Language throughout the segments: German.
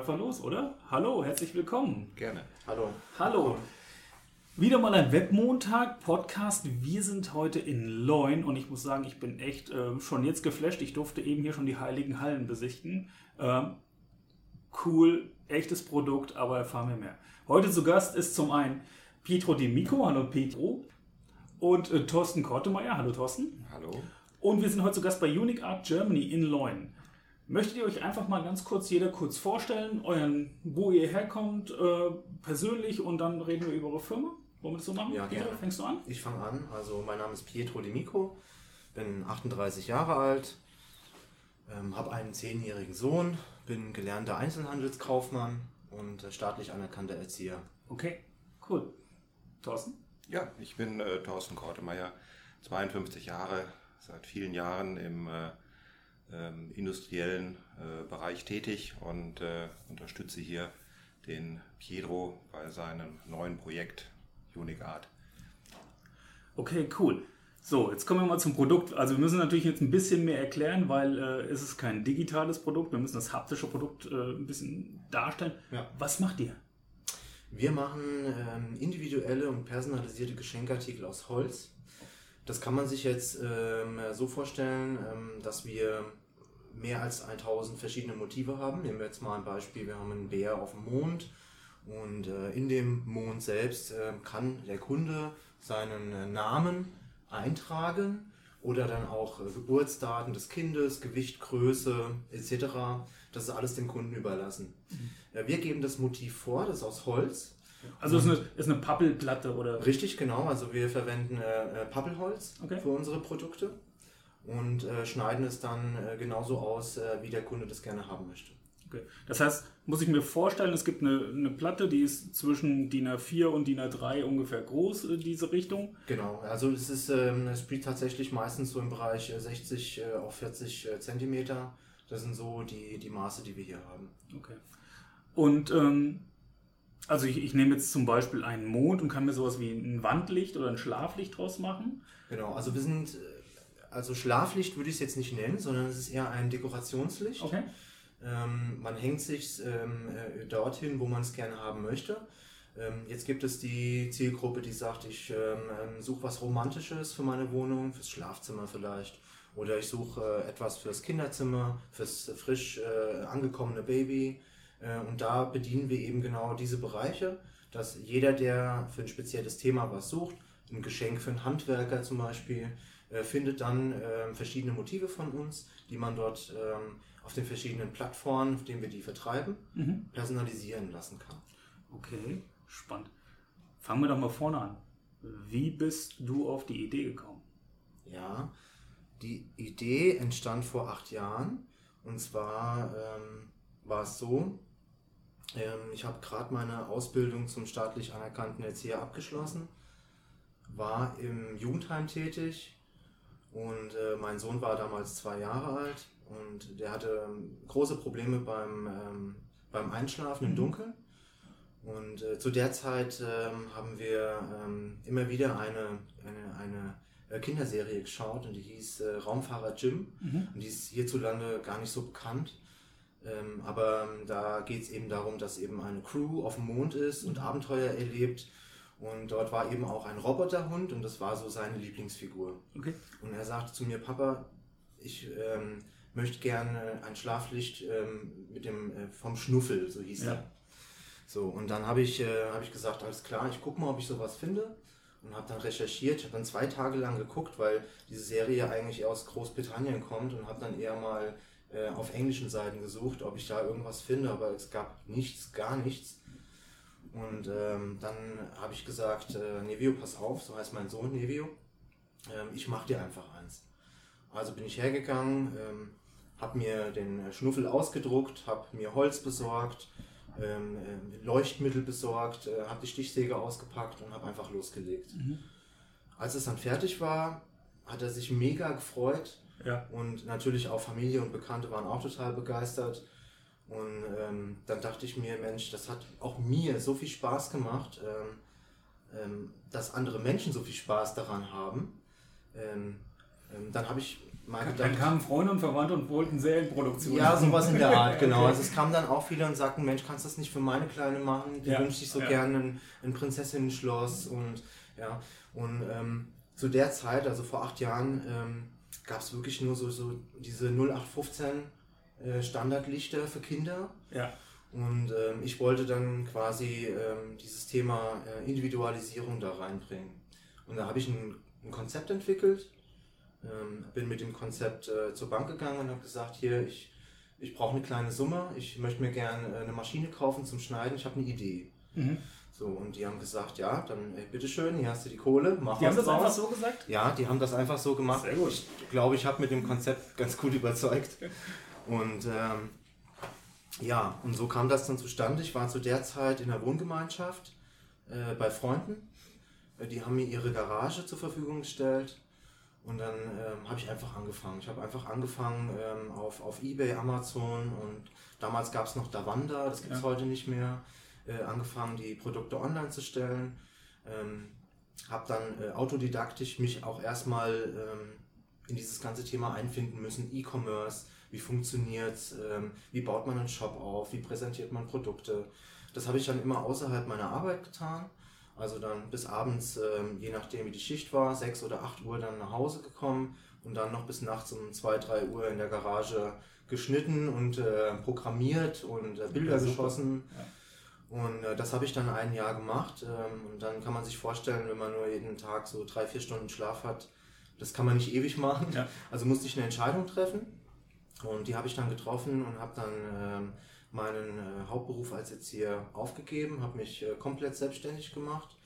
Einfach los, oder? Hallo, herzlich willkommen. Gerne. Hallo. Hallo. Wieder mal ein Webmontag, Podcast. Wir sind heute in Leun und ich muss sagen, ich bin echt äh, schon jetzt geflasht. Ich durfte eben hier schon die Heiligen Hallen besichtigen. Ähm, cool, echtes Produkt, aber erfahren wir mehr. Heute zu Gast ist zum einen Pietro Di Mico. Hallo Pietro. Und äh, Thorsten Kortemeyer. Hallo Thorsten. Hallo. Und wir sind heute zu Gast bei Unique Art Germany in Leun. Möchtet ihr euch einfach mal ganz kurz, jeder kurz vorstellen, euren, wo ihr herkommt, äh, persönlich und dann reden wir über eure Firma? Wollen wir das so machen? Ja, Pietro, gerne. fängst du an? Ich fange an. Also mein Name ist Pietro Di Mico, bin 38 Jahre alt, ähm, habe einen zehnjährigen Sohn, bin gelernter Einzelhandelskaufmann und äh, staatlich anerkannter Erzieher. Okay, cool. Thorsten? Ja, ich bin äh, Thorsten Kortemeyer, 52 Jahre, seit vielen Jahren im äh, ähm, industriellen äh, Bereich tätig und äh, unterstütze hier den Pietro bei seinem neuen Projekt Unique Art. Okay, cool. So, jetzt kommen wir mal zum Produkt. Also wir müssen natürlich jetzt ein bisschen mehr erklären, weil äh, es ist kein digitales Produkt. Wir müssen das haptische Produkt äh, ein bisschen darstellen. Ja. Was macht ihr? Wir machen ähm, individuelle und personalisierte Geschenkartikel aus Holz. Das kann man sich jetzt ähm, so vorstellen, ähm, dass wir mehr als 1000 verschiedene Motive haben. Nehmen wir jetzt mal ein Beispiel, wir haben einen Bär auf dem Mond und äh, in dem Mond selbst äh, kann der Kunde seinen äh, Namen eintragen oder dann auch äh, Geburtsdaten des Kindes, Gewicht, Größe etc. Das ist alles dem Kunden überlassen. Ja, wir geben das Motiv vor, das ist aus Holz. Also es ist eine, ist eine Pappelplatte oder... Richtig, genau. Also wir verwenden äh, äh, Pappelholz Okay. für unsere Produkte und äh, schneiden es dann äh, genauso aus, äh, wie der Kunde das gerne haben möchte. Okay. Das heißt, muss ich mir vorstellen, es gibt eine, eine Platte, die ist zwischen DIN A4 und DIN A3 ungefähr groß, äh, diese Richtung. Genau, also es ist, ähm, es spielt tatsächlich meistens so im Bereich äh, 60 äh, auf 40 äh, Zentimeter. Das sind so die, die Maße, die wir hier haben. Okay. Und ähm, also ich, ich nehme jetzt zum Beispiel einen Mond und kann mir sowas wie ein Wandlicht oder ein Schlaflicht draus machen. Genau, also wir sind, äh, also Schlaflicht würde ich es jetzt nicht nennen, sondern es ist eher ein Dekorationslicht. Okay. Ähm, man hängt sich ähm, äh, dorthin, wo man es gerne haben möchte. Ähm, jetzt gibt es die Zielgruppe, die sagt, ich ähm, ähm, suche was Romantisches für meine Wohnung, fürs Schlafzimmer vielleicht. Oder ich suche äh, etwas fürs Kinderzimmer, fürs frisch äh, angekommene Baby. Äh, und da bedienen wir eben genau diese Bereiche, dass jeder, der für ein spezielles Thema was sucht, ein Geschenk für einen Handwerker zum Beispiel, äh, findet dann ähm, verschiedene Motive von uns, die man dort ähm, auf den verschiedenen Plattformen, auf denen wir die vertreiben, personalisieren lassen kann. Okay, spannend. Fangen wir doch mal vorne an. Wie bist du auf die Idee gekommen? Ja, die Idee entstand vor acht Jahren. Und zwar ähm, war es so, ähm, ich habe gerade meine Ausbildung zum staatlich anerkannten Erzieher abgeschlossen, war im Jugendheim tätig und äh, mein Sohn war damals zwei Jahre alt und der hatte ähm, große Probleme beim, ähm, beim Einschlafen im Dunkeln. Und äh, zu der Zeit ähm, haben wir ähm, immer wieder eine, eine, eine äh, Kinderserie geschaut und die hieß äh, Raumfahrer Jim. Und die ist hierzulande gar nicht so bekannt. Ähm, aber ähm, da geht es eben darum, dass eben eine Crew auf dem Mond ist und Abenteuer erlebt. Und dort war eben auch ein Roboterhund und das war so seine Lieblingsfigur. Okay. Und er sagte zu mir, Papa, ich ähm, möchte gerne ein Schlaflicht ähm, mit dem äh, vom Schnuffel, so hieß Ja. er. So, und dann habe ich, äh, hab ich gesagt, alles klar, ich gucke mal, ob ich sowas finde. Und habe dann recherchiert, habe dann zwei Tage lang geguckt, weil diese Serie eigentlich aus Großbritannien kommt und habe dann eher mal äh, auf englischen Seiten gesucht, ob ich da irgendwas finde, aber es gab nichts, gar nichts. Und ähm, dann habe ich gesagt, äh, Nevio, pass auf, so heißt mein Sohn Nevio, ähm, ich mache dir einfach eins. Also bin ich hergegangen, ähm, habe mir den äh, Schnuffel ausgedruckt, habe mir Holz besorgt, ähm, ähm, Leuchtmittel besorgt, äh, habe die Stichsäge ausgepackt und habe einfach losgelegt. Als es dann fertig war, hat er sich mega gefreut Ja. und natürlich auch Familie und Bekannte waren auch total begeistert. Und ähm, dann dachte ich mir, Mensch, das hat auch mir so viel Spaß gemacht, ähm, ähm, dass andere Menschen so viel Spaß daran haben. Ähm, ähm, dann habe ich mal gedacht. Dann kamen Freunde und Verwandte und wollten Serienproduktion. Ja, sowas in der Art, genau. Also es kamen dann auch viele und sagten, Mensch, kannst du das nicht für meine Kleine machen? Die ja. wünscht sich so ja. gerne ein, ein Prinzessinnen-Schloss und ja. Und ähm, zu der Zeit, also vor acht Jahren, gab es wirklich nur so, so diese 0815 äh, Standardlichter für Kinder. Ja. Und ähm, ich wollte dann quasi ähm, dieses Thema äh, Individualisierung da reinbringen. Und da habe ich ein, ein, Konzept entwickelt, ähm, bin mit dem Konzept äh, zur Bank gegangen und habe gesagt, hier, ich, ich brauche eine kleine Summe, ich möchte mir gerne äh, eine Maschine kaufen zum Schneiden, ich habe eine Idee. Mhm. So, und die haben gesagt, ja, dann ey, bitteschön, hier hast du die Kohle, mach Die haben das draus. einfach so gesagt? Ja, die haben das einfach so gemacht. Sehr gut. Ich glaube, ich habe mit dem Konzept ganz gut überzeugt. Und ähm, ja, und so kam das dann zustande. Ich war zu der Zeit in der Wohngemeinschaft äh, bei Freunden. Äh, die haben mir ihre Garage zur Verfügung gestellt. Und dann ähm, habe ich einfach angefangen. Ich habe einfach angefangen ähm, auf, auf Ebay, Amazon und damals gab es noch Davanda, das gibt es ja. heute nicht mehr. Äh, angefangen, die Produkte online zu stellen. Ähm, habe dann äh, autodidaktisch mich auch erstmal ähm, in dieses ganze Thema einfinden müssen. E-Commerce, wie funktioniert es, ähm, wie baut man einen Shop auf, wie präsentiert man Produkte. Das habe ich dann immer außerhalb meiner Arbeit getan. Also dann bis abends, ähm, je nachdem wie die Schicht war, 6 oder 8 Uhr dann nach Hause gekommen und dann noch bis nachts um 2, 3 Uhr in der Garage geschnitten und äh, programmiert und äh, Bilder geschossen. Ja. Und äh, das habe ich dann ein Jahr gemacht. Ähm, und dann kann man sich vorstellen, wenn man nur jeden Tag so drei, vier Stunden Schlaf hat, das kann man nicht ewig machen. Ja. Also musste ich eine Entscheidung treffen. Und die habe ich dann getroffen und habe dann ähm, meinen äh, Hauptberuf als Erzieher aufgegeben, habe mich äh, komplett selbstständig gemacht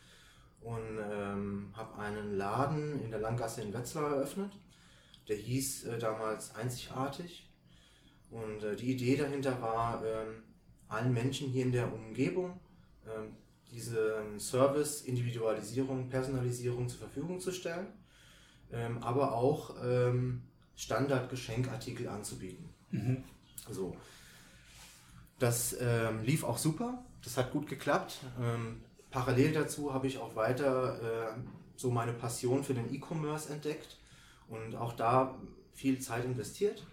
und ähm, habe einen Laden in der Langgasse in Wetzlar eröffnet. Der hieß äh, damals Einzigartig. Und äh, die Idee dahinter war, ähm, allen Menschen hier in der Umgebung ähm, diesen Service, Individualisierung, Personalisierung zur Verfügung zu stellen, ähm, aber auch ähm, Standard-Geschenkartikel anzubieten. Mhm. So. Das ähm, lief auch super, das hat gut geklappt. Ähm, parallel dazu habe ich auch weiter äh, so meine Passion für den E-Commerce entdeckt und auch da viel Zeit investiert.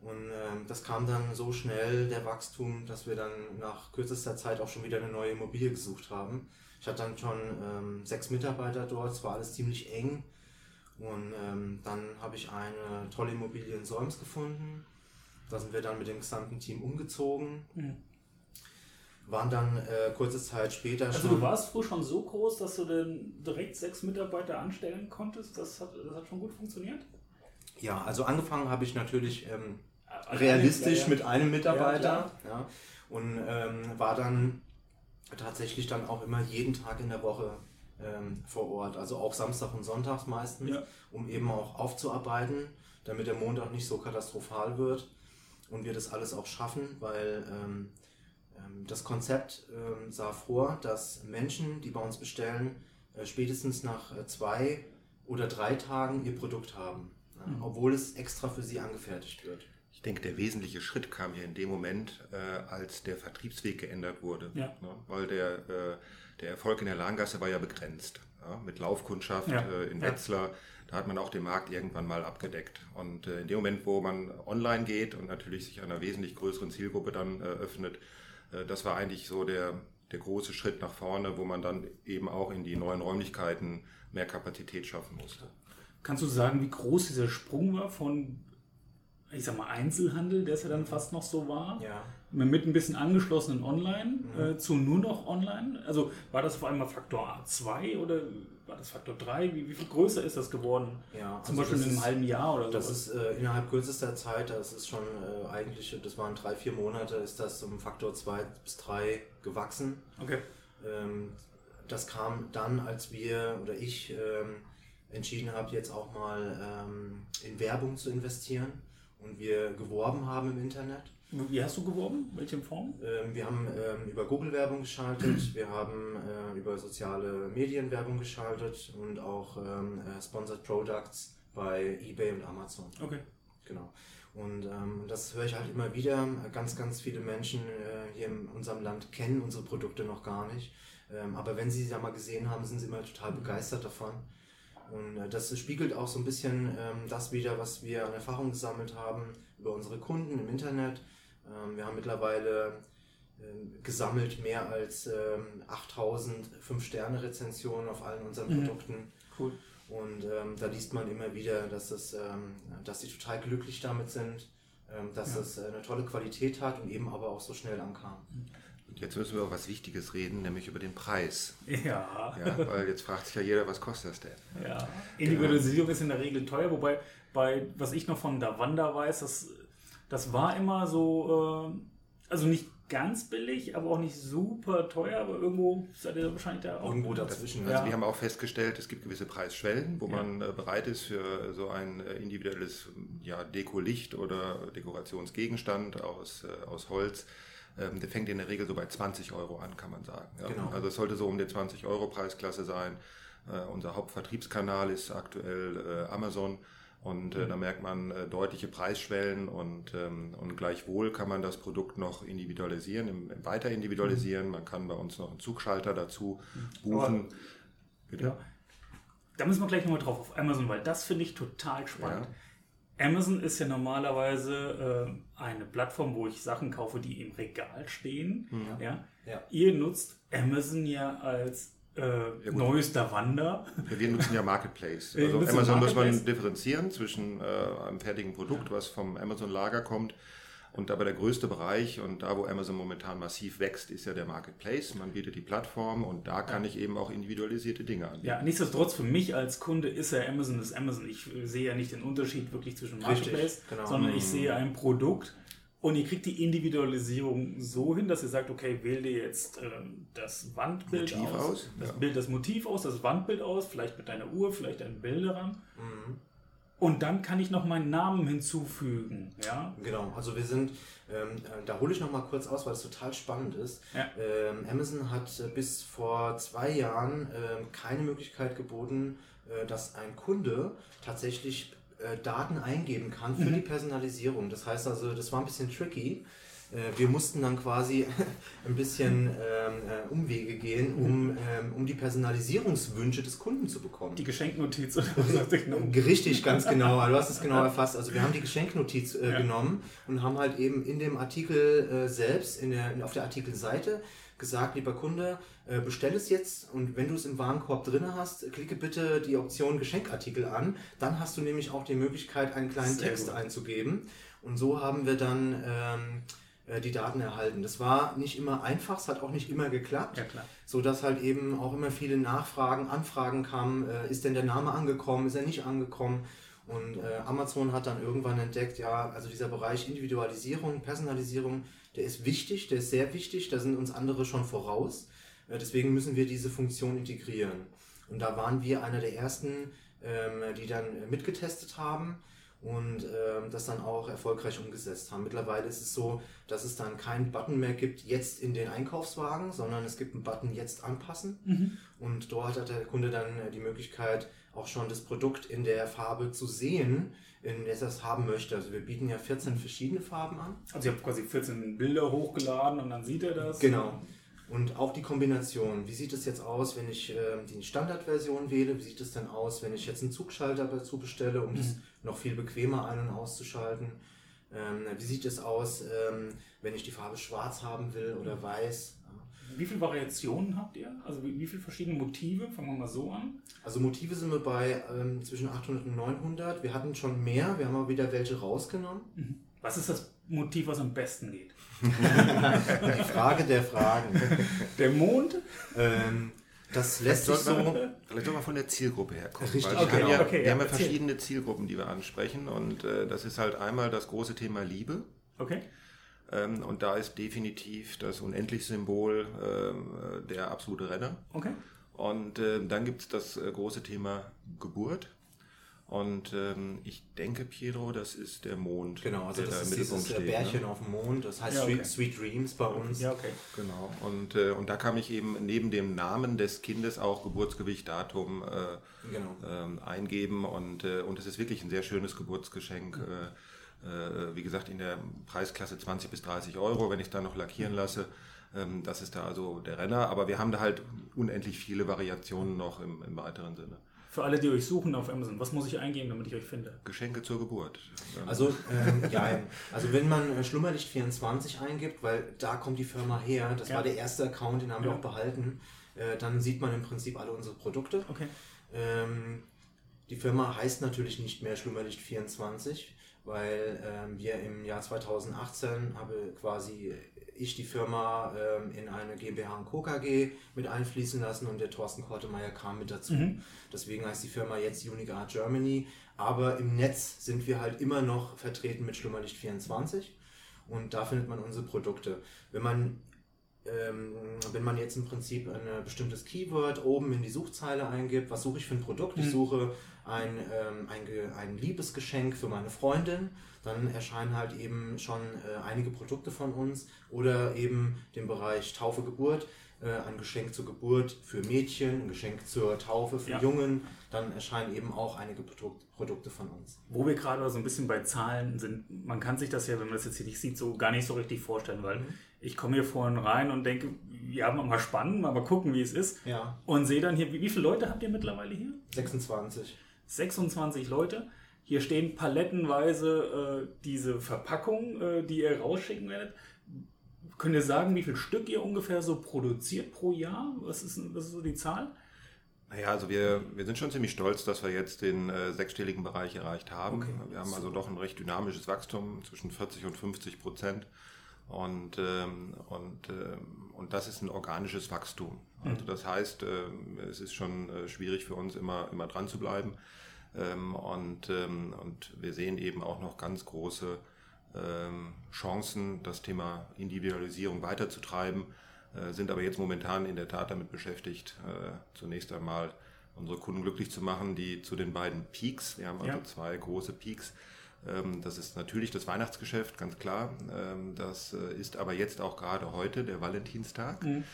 Und ähm, das kam dann so schnell, der Wachstum, dass wir dann nach kürzester Zeit auch schon wieder eine neue Immobilie gesucht haben. Ich hatte dann schon ähm, sechs Mitarbeiter dort, es war alles ziemlich eng. Und ähm, dann habe ich eine tolle Immobilie in Solms gefunden. Da sind wir dann mit dem gesamten Team umgezogen. Mhm. Waren dann äh, kurze Zeit später also schon. Also, du warst früh schon so groß, dass du dann direkt sechs Mitarbeiter anstellen konntest? Das hat, das hat schon gut funktioniert? Ja, also angefangen habe ich natürlich ähm, realistisch mit einem Mitarbeiter. Ja, und ähm, war dann tatsächlich dann auch immer jeden Tag in der Woche ähm, vor Ort. Also auch Samstag und Sonntags meistens, ja. um eben auch aufzuarbeiten, damit der Montag nicht so katastrophal wird und wir das alles auch schaffen, weil ähm, ähm das Konzept ähm, sah vor, dass Menschen, die bei uns bestellen, äh, spätestens nach äh, zwei oder drei Tagen ihr Produkt haben, mhm. obwohl es extra für sie angefertigt wird. Ich denke, der wesentliche Schritt kam hier in dem Moment, äh, als der Vertriebsweg geändert wurde. Ja. Ne? Weil der, äh, der Erfolg in der Lahngasse war ja begrenzt. Ja? Mit Laufkundschaft ja. äh, in Wetzlar, da hat man auch den Markt irgendwann mal abgedeckt. Und äh, in dem Moment, wo man online geht und natürlich sich einer wesentlich größeren Zielgruppe dann äh, öffnet, äh, das war eigentlich so der, der große Schritt nach vorne, wo man dann eben auch in die neuen Räumlichkeiten mehr Kapazität schaffen musste. Kannst du sagen, wie groß dieser Sprung war von ich sag mal, Einzelhandel, der es ja dann fast noch so war, ja. mit ein bisschen angeschlossenen Online mhm. äh, zu nur noch Online. Also war das vor allem mal Faktor 2 oder war das Faktor 3? Wie, wie viel größer ist das geworden? Ja, Zum also Beispiel in einem halben Jahr oder so? Das ist äh, innerhalb kürzester Zeit, das ist schon äh, eigentlich, das waren drei, vier Monate, ist das um Faktor 2 bis 3 gewachsen. Okay. Ähm, das kam dann, als wir oder ich ähm, entschieden habe, jetzt auch mal ähm, in Werbung zu investieren und wir geworben haben im Internet. Wie hast du geworben? Welche Form? Ähm, wir haben ähm, über Google Werbung geschaltet, wir haben äh, über soziale Medien Werbung geschaltet und auch ähm, äh, Sponsored Products bei eBay und Amazon. Okay. Genau. Und ähm, das höre ich halt immer wieder. Ganz, ganz viele Menschen äh, hier in unserem Land kennen unsere Produkte noch gar nicht. Ähm, aber wenn sie sie da mal gesehen haben, sind sie immer total begeistert davon. Und äh, das spiegelt auch so ein bisschen ähm, das wieder, was wir an Erfahrung gesammelt haben über unsere Kunden im Internet. Ähm, wir haben mittlerweile ähm, gesammelt mehr als ähm, 8000 5-Sterne-Rezensionen auf allen unseren Mhm. Produkten. Cool. Und ähm, da liest man immer wieder, dass, es, ähm, dass die total glücklich damit sind, ähm, dass Ja. es äh, eine tolle Qualität hat und eben aber auch so schnell ankam. Und jetzt müssen wir über was Wichtiges reden, nämlich über den Preis. Ja. Ja, weil jetzt fragt sich ja jeder, was kostet das denn? Ja, Individualisierung ist in der Regel teuer, wobei bei was ich noch von Davanda weiß, das, das war immer so, äh, also nicht ganz billig, aber auch nicht super teuer, aber irgendwo seid ihr wahrscheinlich da auch. Irgendwo dazwischen. Also Ja. wir haben auch festgestellt, es gibt gewisse Preisschwellen, wo Ja. man äh, bereit ist für so ein äh, individuelles ja, Dekolicht oder Dekorationsgegenstand aus, äh, aus Holz. Ähm, der fängt in der Regel so bei 20 Euro an, kann man sagen. Ja. Genau. Also es sollte so um die 20 Euro Preisklasse sein. Äh, unser Hauptvertriebskanal ist aktuell äh, Amazon. Und äh, da merkt man äh, deutliche Preisschwellen und, ähm, und gleichwohl kann man das Produkt noch individualisieren, im, im weiter individualisieren. Man kann bei uns noch einen Zugschalter dazu buchen. Bitte? Ja. Da müssen wir gleich nochmal drauf auf Amazon, weil das finde ich total spannend. Amazon ist ja normalerweise äh, eine Plattform, wo ich Sachen kaufe, die im Regal stehen. Ja. Ja. Ihr nutzt Amazon ja als äh, gut. neuester Wander. Ja, wir nutzen ja Marketplace. Also Amazon muss man Marketplace. differenzieren zwischen äh, einem fertigen Produkt, was vom Amazon-Lager kommt. Und aber der größte Bereich und da, wo Amazon momentan massiv wächst, ist ja der Marketplace. Man bietet die Plattform und da kann ich eben auch individualisierte Dinge anbieten. Ja, nichtsdestotrotz für mich als Kunde ist ja Amazon ist Amazon. Ich äh, sehe ja nicht den Unterschied wirklich zwischen Richtig, Marketplace, genau. sondern ich sehe ein Produkt und ihr kriegt die Individualisierung so hin, dass ihr sagt, okay, wähl dir jetzt ähm, das Wandbild Motiv aus, aus, das ja. Bild, das Motiv aus, das Wandbild aus, vielleicht mit deiner Uhr, vielleicht ein Bild daran. Mhm. Und dann kann ich noch meinen Namen hinzufügen. Ja, Genau, also wir sind, ähm, äh, da hole ich noch mal kurz aus, weil es total spannend ist. Ja. Ähm, Amazon hat äh, bis vor zwei Jahren ähm, keine Möglichkeit geboten, äh, dass ein Kunde tatsächlich äh, Daten eingeben kann für die Personalisierung. Das heißt also, das war ein bisschen tricky. Äh, Wir mussten dann quasi ein bisschen ähm, äh, Umwege gehen, um, ähm, um die Personalisierungswünsche des Kunden zu bekommen. die Geschenknotiz oder was genau? Richtig, ganz genau. Du hast es genau erfasst. Also wir haben die Geschenknotiz äh, Ja. genommen und haben halt eben in dem Artikel äh, selbst, in der, auf der Artikelseite gesagt, lieber Kunde, äh, bestell es jetzt und wenn du es im Warenkorb drin hast, klicke bitte die Option Geschenkartikel an. Dann hast du nämlich auch die Möglichkeit, einen kleinen Sehr Text gut. einzugeben. Und so haben wir dann ähm, äh, die Daten erhalten. Das war nicht immer einfach, es hat auch nicht immer geklappt Ja, klar. so dass halt eben auch immer viele Nachfragen, Anfragen kamen, äh, ist denn der Name angekommen, ist er nicht angekommen und äh, Amazon hat dann irgendwann entdeckt, ja, also dieser Bereich Individualisierung, Personalisierung, der ist wichtig, der ist sehr wichtig, da sind uns andere schon voraus, äh, deswegen müssen wir diese Funktion integrieren und da waren wir einer der ersten, ähm, die dann äh, mitgetestet haben und ähm, das dann auch erfolgreich umgesetzt haben. Mittlerweile ist es so, dass es dann keinen Button mehr gibt, jetzt in den Einkaufswagen, sondern es gibt einen Button jetzt anpassen. Und dort hat der Kunde dann äh, die Möglichkeit, auch schon das Produkt in der Farbe zu sehen, in der er es haben möchte. Also wir bieten ja 14 verschiedene Farben an. Also ihr habt quasi 14 Bilder hochgeladen und dann sieht er das. Genau. Und auch die Kombination. Wie sieht es jetzt aus, wenn ich ähm, die Standardversion wähle? Wie sieht es denn aus, wenn ich jetzt einen Zugschalter dazu bestelle, um das noch viel bequemer ein- und auszuschalten? Ähm, wie sieht es aus, ähm, wenn ich die Farbe schwarz haben will oder weiß? Wie viele Variationen habt ihr? Also wie, wie viele verschiedene Motive? Fangen wir mal so an. Also Motive sind wir bei ähm, zwischen 800 und 900. Wir hatten schon mehr, wir haben aber wieder welche rausgenommen. Was ist das Motiv, was am besten geht? Die Frage der Fragen. Der Mond? ähm, das lässt sich Vielleicht so... Vielleicht soll man von der Zielgruppe herkommen. Richtig, Weil wir okay, haben ja, okay, wir ja, haben ja verschiedene Zielgruppen, die wir ansprechen. Und äh, das ist halt einmal das große Thema Liebe. Okay. Ähm, und da ist definitiv das Unendlich-Symbol ähm, äh, der absolute Renner. Okay. Und äh, dann gibt es das äh, große Thema Geburt. Und ähm, ich denke, Pietro, das ist der Mond, Genau, also der da das im ist Mittelpunkt dieses äh, steht. Bärchen Ne? auf dem Mond, das heißt Ja, okay. Sweet, Sweet Dreams bei uns. Ja, okay. Genau. Und, äh, und da kam ich eben neben dem Namen des Kindes auch Geburtsgewicht, Datum äh, Genau. ähm, eingeben. Und, äh, und es ist wirklich ein sehr schönes Geburtsgeschenk. Äh, äh, wie gesagt, in der Preisklasse 20 bis 30 Euro, wenn ich es dann noch lackieren lasse. Ähm, das ist da also der Renner. Aber wir haben da halt unendlich viele Variationen noch im, im weiteren Sinne. Für alle, die euch suchen auf Amazon, was muss ich eingeben, damit ich euch finde? Geschenke zur Geburt. Also, ähm, ja, also wenn man äh, Schlummerlicht24 eingibt, weil da kommt die Firma her, das Ja. war der erste Account, den haben wir Ja. auch behalten, äh, dann sieht man im Prinzip alle unsere Produkte. Okay. Ähm, die Firma heißt natürlich nicht mehr Schlummerlicht24, weil ähm, wir im Jahr 2018 habe quasi ich die Firma ähm, in eine GmbH und Co. KG mit einfließen lassen und der Thorsten Kortemeyer kam mit dazu. Mhm. Deswegen heißt die Firma jetzt Unique Art Germany, aber im Netz sind wir halt immer noch vertreten mit Schlummerlicht24 und da findet man unsere Produkte. Wenn man ähm, wenn man jetzt im Prinzip ein äh, bestimmtes Keyword oben in die Suchzeile eingibt, was suche ich für ein Produkt? Ich Mhm. suche ein, ähm, ein, ein Liebesgeschenk für meine Freundin, dann erscheinen halt eben schon äh, einige Produkte von uns oder eben den Bereich Taufe, Geburt, äh, ein Geschenk zur Geburt für Mädchen, ein Geschenk zur Taufe für Ja. Jungen, dann erscheinen eben auch einige Produk Produkte von uns. Wo wir gerade so ein bisschen bei Zahlen sind, man kann sich das ja, wenn man das jetzt hier nicht sieht, so gar nicht so richtig vorstellen, weil ich komme hier vorhin rein und denke, ja, mal spannend, mal gucken, wie es ist. Ja, Und sehe dann hier, wie, wie viele Leute habt ihr mittlerweile hier? 26. 26 Leute. Hier stehen palettenweise äh, diese Verpackungen, äh, die ihr rausschicken werdet. Könnt ihr sagen, wie viel Stück ihr ungefähr so produziert pro Jahr? Was ist, was ist so die Zahl? Naja, also wir, wir sind schon ziemlich stolz, dass wir jetzt den äh, sechsstelligen Bereich erreicht haben. Okay. Wir haben also doch ein recht dynamisches Wachstum zwischen 40 und 50 Prozent. Und, ähm, und, ähm, und das ist ein organisches Wachstum. Also das heißt, ähm, es ist schon äh, schwierig für uns immer, immer dran zu bleiben. Ähm, und, ähm, und wir sehen eben auch noch ganz große ähm, Chancen, das Thema Individualisierung weiterzutreiben, äh, sind aber jetzt momentan in der Tat damit beschäftigt, äh, zunächst einmal unsere Kunden glücklich zu machen, die zu den beiden Peaks, wir haben also Ja. zwei große Peaks, das ist natürlich das Weihnachtsgeschäft, ganz klar. Das äh, ist aber jetzt auch gerade heute der Valentinstag. Ähm,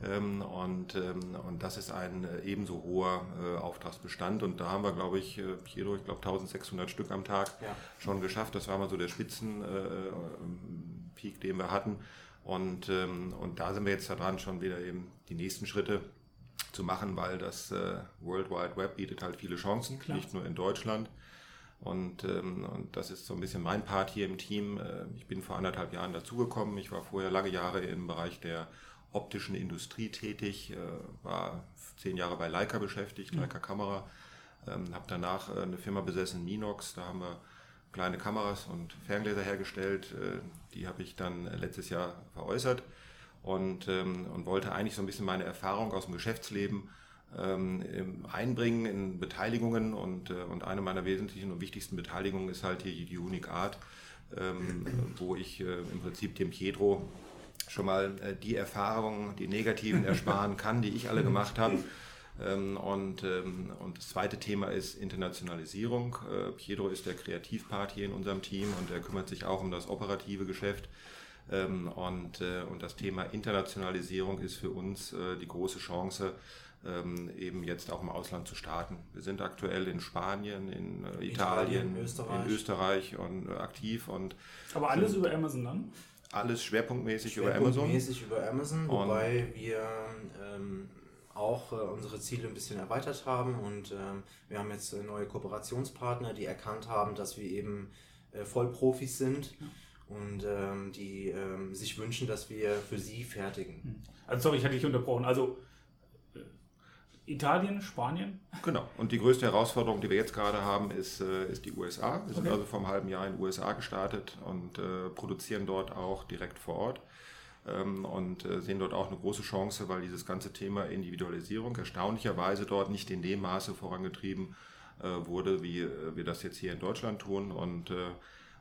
Und, ähm, und das ist ein äh, ebenso hoher äh, Auftragsbestand. Und da haben wir, glaube ich, äh, Piero, ich glaube 1600 Stück am Tag Ja. schon geschafft. Das war mal so der Spitzenpeak, den wir hatten. Und, ähm, und da sind wir jetzt daran, schon wieder eben die nächsten Schritte zu machen, weil das World Wide Web bietet halt viele Chancen, Klar. nicht nur in Deutschland. Und, ähm, und das ist so ein bisschen mein Part hier im Team. Ich bin vor anderthalb Jahren dazugekommen. Ich war vorher lange Jahre im Bereich der optischen Industrie tätig, äh, war zehn Jahre bei Leica beschäftigt, Leica Kamera. Ähm, habe danach äh, eine Firma besessen, Minox. Da haben wir kleine Kameras und Ferngläser hergestellt. Äh, die habe ich dann äh, letztes Jahr veräußert und, ähm, und wollte eigentlich so ein bisschen meine Erfahrung aus dem Geschäftsleben ähm, einbringen in Beteiligungen und, äh, und eine meiner wesentlichen und wichtigsten Beteiligungen ist halt hier die Unique Art, ähm, wo ich äh, im Prinzip dem Pietro schon mal äh, die Erfahrungen, die negativen ersparen kann, die ich alle gemacht habe. Ähm, und, ähm, und das zweite Thema ist Internationalisierung. Äh, Pietro ist der Kreativpart hier in unserem Team und er kümmert sich auch um das operative Geschäft. Ähm, und, äh, und das Thema Internationalisierung ist für uns äh, die große Chance, ähm, eben jetzt auch im Ausland zu starten. Wir sind aktuell in Spanien, in äh, Italien, Italien, Österreich. in Österreich und äh, aktiv und Aber alles über Amazon dann? Alles schwerpunktmäßig über Amazon. Schwerpunktmäßig über Amazon, Und- wobei wir ähm, auch äh, unsere Ziele ein bisschen erweitert haben und ähm, wir haben jetzt äh, neue Kooperationspartner, die erkannt haben, dass wir eben äh, Vollprofis sind und ähm, die ähm, sich wünschen, dass wir für sie fertigen. Also sorry, ich hatte dich unterbrochen. Also Italien, Spanien. Genau. Und die größte Herausforderung, die wir jetzt gerade haben, ist, äh, ist die USA. Wir sind Okay. also vor einem halben Jahr in den USA gestartet und äh, produzieren dort auch direkt vor Ort. Ähm, und äh, sehen dort auch eine große Chance, weil dieses ganze Thema Individualisierung erstaunlicherweise dort nicht in dem Maße vorangetrieben äh, wurde, wie äh, wir das jetzt hier in Deutschland tun. Und, äh,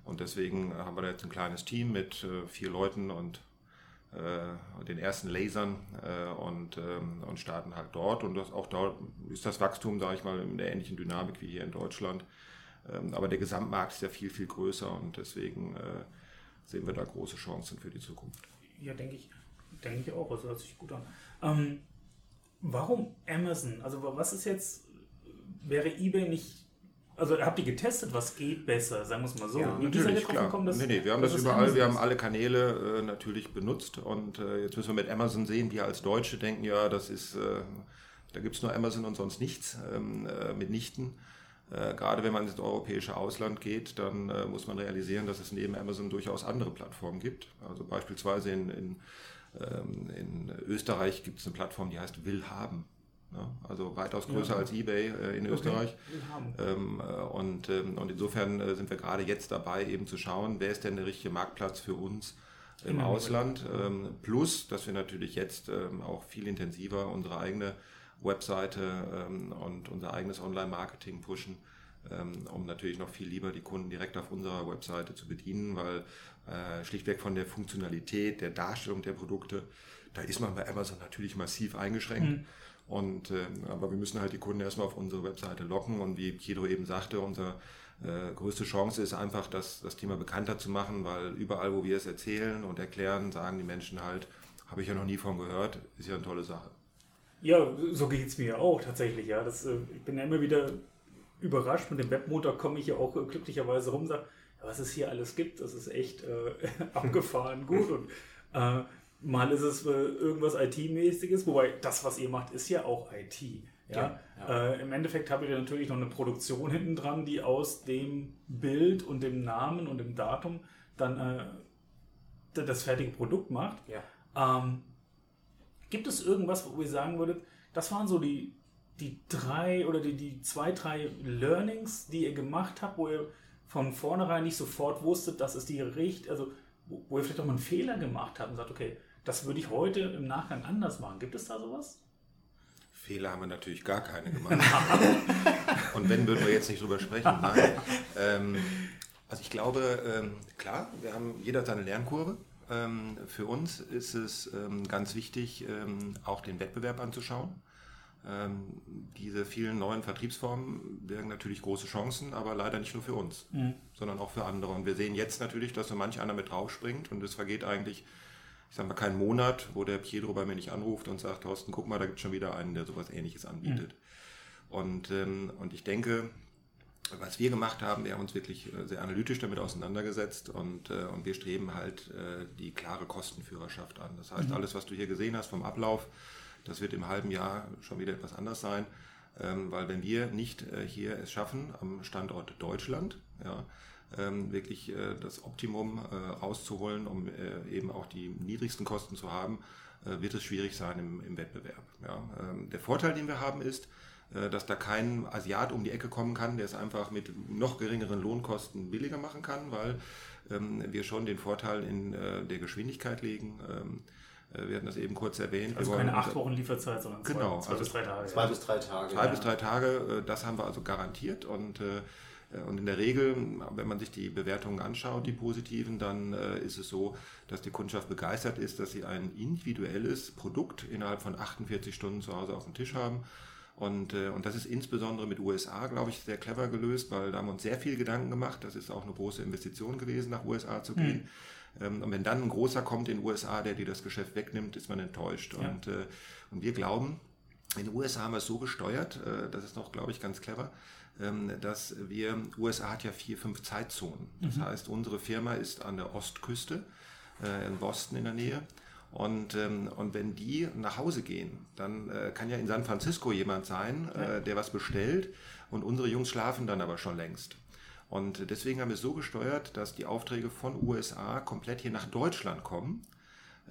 und deswegen haben wir da jetzt ein kleines Team mit vier Leuten und den ersten Lasern äh, und, ähm, und starten halt dort. Und das, auch dort ist das Wachstum, sage ich mal, in der ähnlichen Dynamik wie hier in Deutschland. Ähm, aber der Gesamtmarkt ist ja viel, viel größer und deswegen äh, sehen wir da große Chancen für die Zukunft. Ja, denke ich, denke ich auch. Also hört sich gut an. Ähm, warum Amazon? Also was ist jetzt, wäre eBay nicht, also habt ihr getestet, was geht besser, sagen wir es mal so. Ja, Natürlich, klar. gekommen, dass- nee, nee, wir haben das überall, Amazon wir haben alle Kanäle äh, natürlich benutzt und äh, jetzt müssen wir mit Amazon sehen, wir als Deutsche denken, ja, das ist, äh, Da gibt es nur Amazon und sonst nichts, ähm, äh, mitnichten. Äh, gerade wenn man ins europäische Ausland geht, dann äh, muss man realisieren, dass es neben Amazon durchaus andere Plattformen gibt. Also beispielsweise in, in, ähm, in Österreich gibt es eine Plattform, die heißt Willhaben. Ja, also weitaus größer ja. als eBay äh, in okay. Österreich. Ähm, äh, und, ähm, und insofern äh, sind wir gerade jetzt dabei, eben zu schauen, wer ist denn der richtige Marktplatz für uns im genau. Ausland. Ähm, plus, dass wir natürlich jetzt ähm, auch viel intensiver unsere eigene Webseite ähm, und unser eigenes Online-Marketing pushen, ähm, um natürlich noch viel lieber die Kunden direkt auf unserer Webseite zu bedienen, weil äh, schlichtweg von der Funktionalität, der Darstellung der Produkte, da ist man bei Amazon natürlich massiv eingeschränkt. Mhm. Und, äh, aber wir müssen halt die Kunden erstmal auf unsere Webseite locken und wie Kido eben sagte, unsere äh, größte Chance ist einfach, das, das Thema bekannter zu machen, weil überall, wo wir es erzählen und erklären, sagen die Menschen halt, habe ich ja noch nie von gehört, ist ja eine tolle Sache. Ja, so geht es mir auch tatsächlich. Ja. Das, äh, ich bin ja immer wieder überrascht. Mit dem Webmotor komme ich ja auch äh, glücklicherweise rum und sage, was es hier alles gibt, das ist echt äh, abgefahren gut. Und äh, mal ist es äh, irgendwas IT-mäßiges, wobei das, was ihr macht, ist ja auch IT. Ja? ja, Äh, Im Endeffekt habt ihr natürlich noch eine Produktion hinten dran, die aus dem Bild und dem Namen und dem Datum dann äh, das fertige Produkt macht. Ja. Ähm, Gibt es irgendwas, wo ihr sagen würdet, das waren so die, die drei oder die, die zwei, drei Learnings, die ihr gemacht habt, wo ihr von vornherein nicht sofort wusstet, das ist die Richt, also wo ihr vielleicht auch mal einen Fehler gemacht habt und sagt, okay, das würde ich heute im Nachgang anders machen. Gibt es da sowas? Fehler haben wir natürlich gar keine gemacht. und wenn, würden wir jetzt nicht drüber sprechen. Nein. Ähm, also ich glaube, ähm, klar, wir haben jeder seine Lernkurve. Ähm, für uns ist es ähm, ganz wichtig, ähm, auch den Wettbewerb anzuschauen. diese vielen neuen Vertriebsformen birgen natürlich große Chancen, aber leider nicht nur für uns, mhm. sondern auch für andere. Und wir sehen jetzt natürlich, dass so manch einer mit draufspringt und es vergeht eigentlich, ich sage mal, keinen Monat, wo der Pietro bei mir nicht anruft und sagt, Thorsten, guck mal, da gibt es schon wieder einen, der sowas ähnliches anbietet. Mhm. Und, und ich denke, was wir gemacht haben, wir haben uns wirklich äh, sehr analytisch damit auseinandergesetzt und, äh, und wir streben halt äh, die klare Kostenführerschaft an. Das heißt, mhm. alles, was du hier gesehen hast vom Ablauf, das wird im halben Jahr schon wieder etwas anders sein, ähm, weil wenn wir nicht hier es schaffen, am Standort Deutschland, ja, ähm, wirklich das Optimum rauszuholen, um eben auch die niedrigsten Kosten zu haben, wird es schwierig sein im, im Wettbewerb. Ja. Ähm, der Vorteil, den wir haben, ist, äh, dass da kein Asiat um die Ecke kommen kann, der es einfach mit noch geringeren Lohnkosten billiger machen kann, weil ähm, wir schon den Vorteil in äh, der Geschwindigkeit legen. Ähm, äh, wir hatten das eben kurz erwähnt. Also keine acht Wochen Lieferzeit, sondern zwei, genau, zwei also bis drei Tage. Zwei ja. bis drei Tage. Zwei ja. bis drei Tage, das haben wir also garantiert und und in der Regel, wenn man sich die Bewertungen anschaut, die positiven, dann ist es so, dass die Kundschaft begeistert ist, dass sie ein individuelles Produkt innerhalb von 48 Stunden zu Hause auf dem Tisch haben und, äh, und das ist insbesondere mit USA, glaube ich, sehr clever gelöst, weil da haben wir uns sehr viel Gedanken gemacht. Das ist auch eine große Investition gewesen, nach USA zu gehen. Mhm. Ähm, und wenn dann ein großer kommt in den USA, der dir das Geschäft wegnimmt, ist man enttäuscht. Ja. Und, äh, und wir glauben, in den USA haben wir es so gesteuert, äh, das ist noch, glaube ich, ganz clever, dass wir, USA hat ja vier, fünf Zeitzonen. Das mhm. heißt, unsere Firma ist an der Ostküste, äh, in Boston in der Nähe. Und, ähm, und wenn die nach Hause gehen, dann äh, kann ja in San Francisco jemand sein, äh, der was bestellt und unsere Jungs schlafen dann aber schon längst. Und deswegen haben wir es so gesteuert, dass die Aufträge von USA komplett hier nach Deutschland kommen.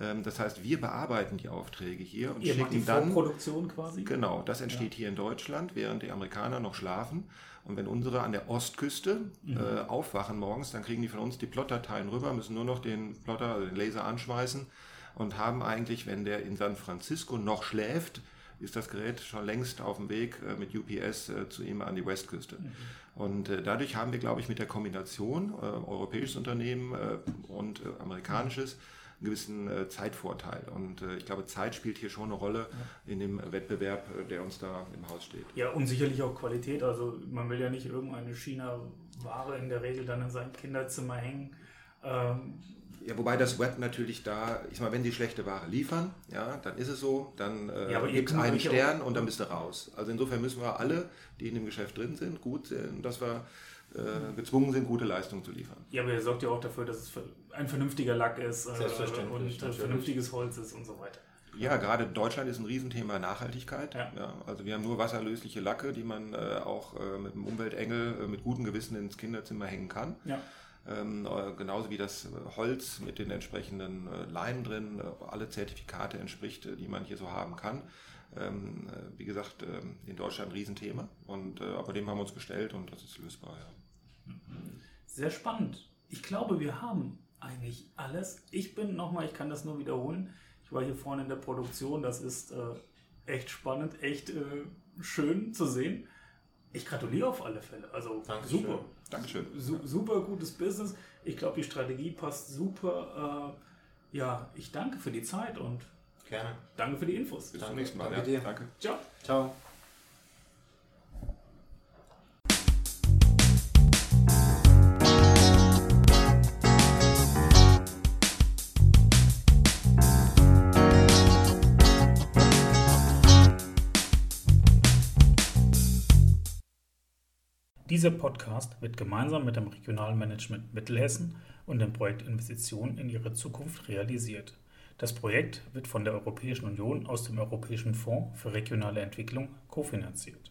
Ähm, das heißt, wir bearbeiten die Aufträge hier und Ihr schicken die dann. Produktion quasi? Genau, das entsteht ja. hier in Deutschland, während die Amerikaner noch schlafen. Und wenn unsere an der Ostküste mhm. äh, aufwachen morgens, dann kriegen die von uns die Plotdateien rüber, müssen nur noch den Plotter, also den Laser anschmeißen und haben eigentlich, wenn der in San Francisco noch schläft, ist das Gerät schon längst auf dem Weg äh, mit UPS äh, zu ihm an die Westküste. Mhm. Und äh, dadurch haben wir, glaube ich, mit der Kombination europäisches Unternehmen und amerikanisches einen gewissen Zeitvorteil. Und ich glaube, Zeit spielt hier schon eine Rolle in dem Wettbewerb, der uns da im Haus steht. Ja, und sicherlich auch Qualität. Also man will ja nicht irgendeine China-Ware in der Regel dann in sein Kinderzimmer hängen. Ähm, ja, wobei das Web natürlich da, ich sag mal, wenn die schlechte Ware liefern, ja, dann ist es so, dann äh, ja, gibt es einen Stern und dann bist du raus. Also insofern müssen wir alle, die in dem Geschäft drin sind, gut sehen, dass wir äh, gezwungen sind, gute Leistungen zu liefern. Ja, aber ihr sorgt ja auch dafür, dass es ein vernünftiger Lack ist äh, und natürlich. vernünftiges Holz ist und so weiter. Ja, gerade Deutschland ist ein Riesenthema Nachhaltigkeit. Ja. Ja, also wir haben nur wasserlösliche Lacke, die man äh, auch äh, mit einem Umweltengel äh, mit gutem Gewissen ins Kinderzimmer hängen kann. Ja. Ähm, äh, genauso wie das äh, Holz mit den entsprechenden äh, Leinen drin, äh, alle Zertifikate entspricht, äh, die man hier so haben kann. Ähm, äh, wie gesagt, ähm, in Deutschland ein Riesenthema. Und, äh, aber dem haben wir uns gestellt und das ist lösbar. Ja. Sehr spannend. Ich glaube, wir haben eigentlich alles. Ich bin nochmal, ich kann das nur wiederholen. Ich war hier vorne in der Produktion. Das ist äh, echt spannend, echt äh, schön zu sehen. Ich gratuliere auf alle Fälle. Also Dankeschön. super. Dankeschön. Su super gutes Business. Ich glaube, die Strategie passt super. Äh, ja, ich danke für die Zeit und Gerne. danke für die Infos. Bis zum nächsten Mal. Danke ja. dir. Danke. Ciao. Ciao. Dieser Podcast wird gemeinsam mit dem Regionalmanagement Mittelhessen und dem Projekt Investitionen in ihre Zukunft realisiert. Das Projekt wird von der Europäischen Union aus dem Europäischen Fonds für regionale Entwicklung kofinanziert.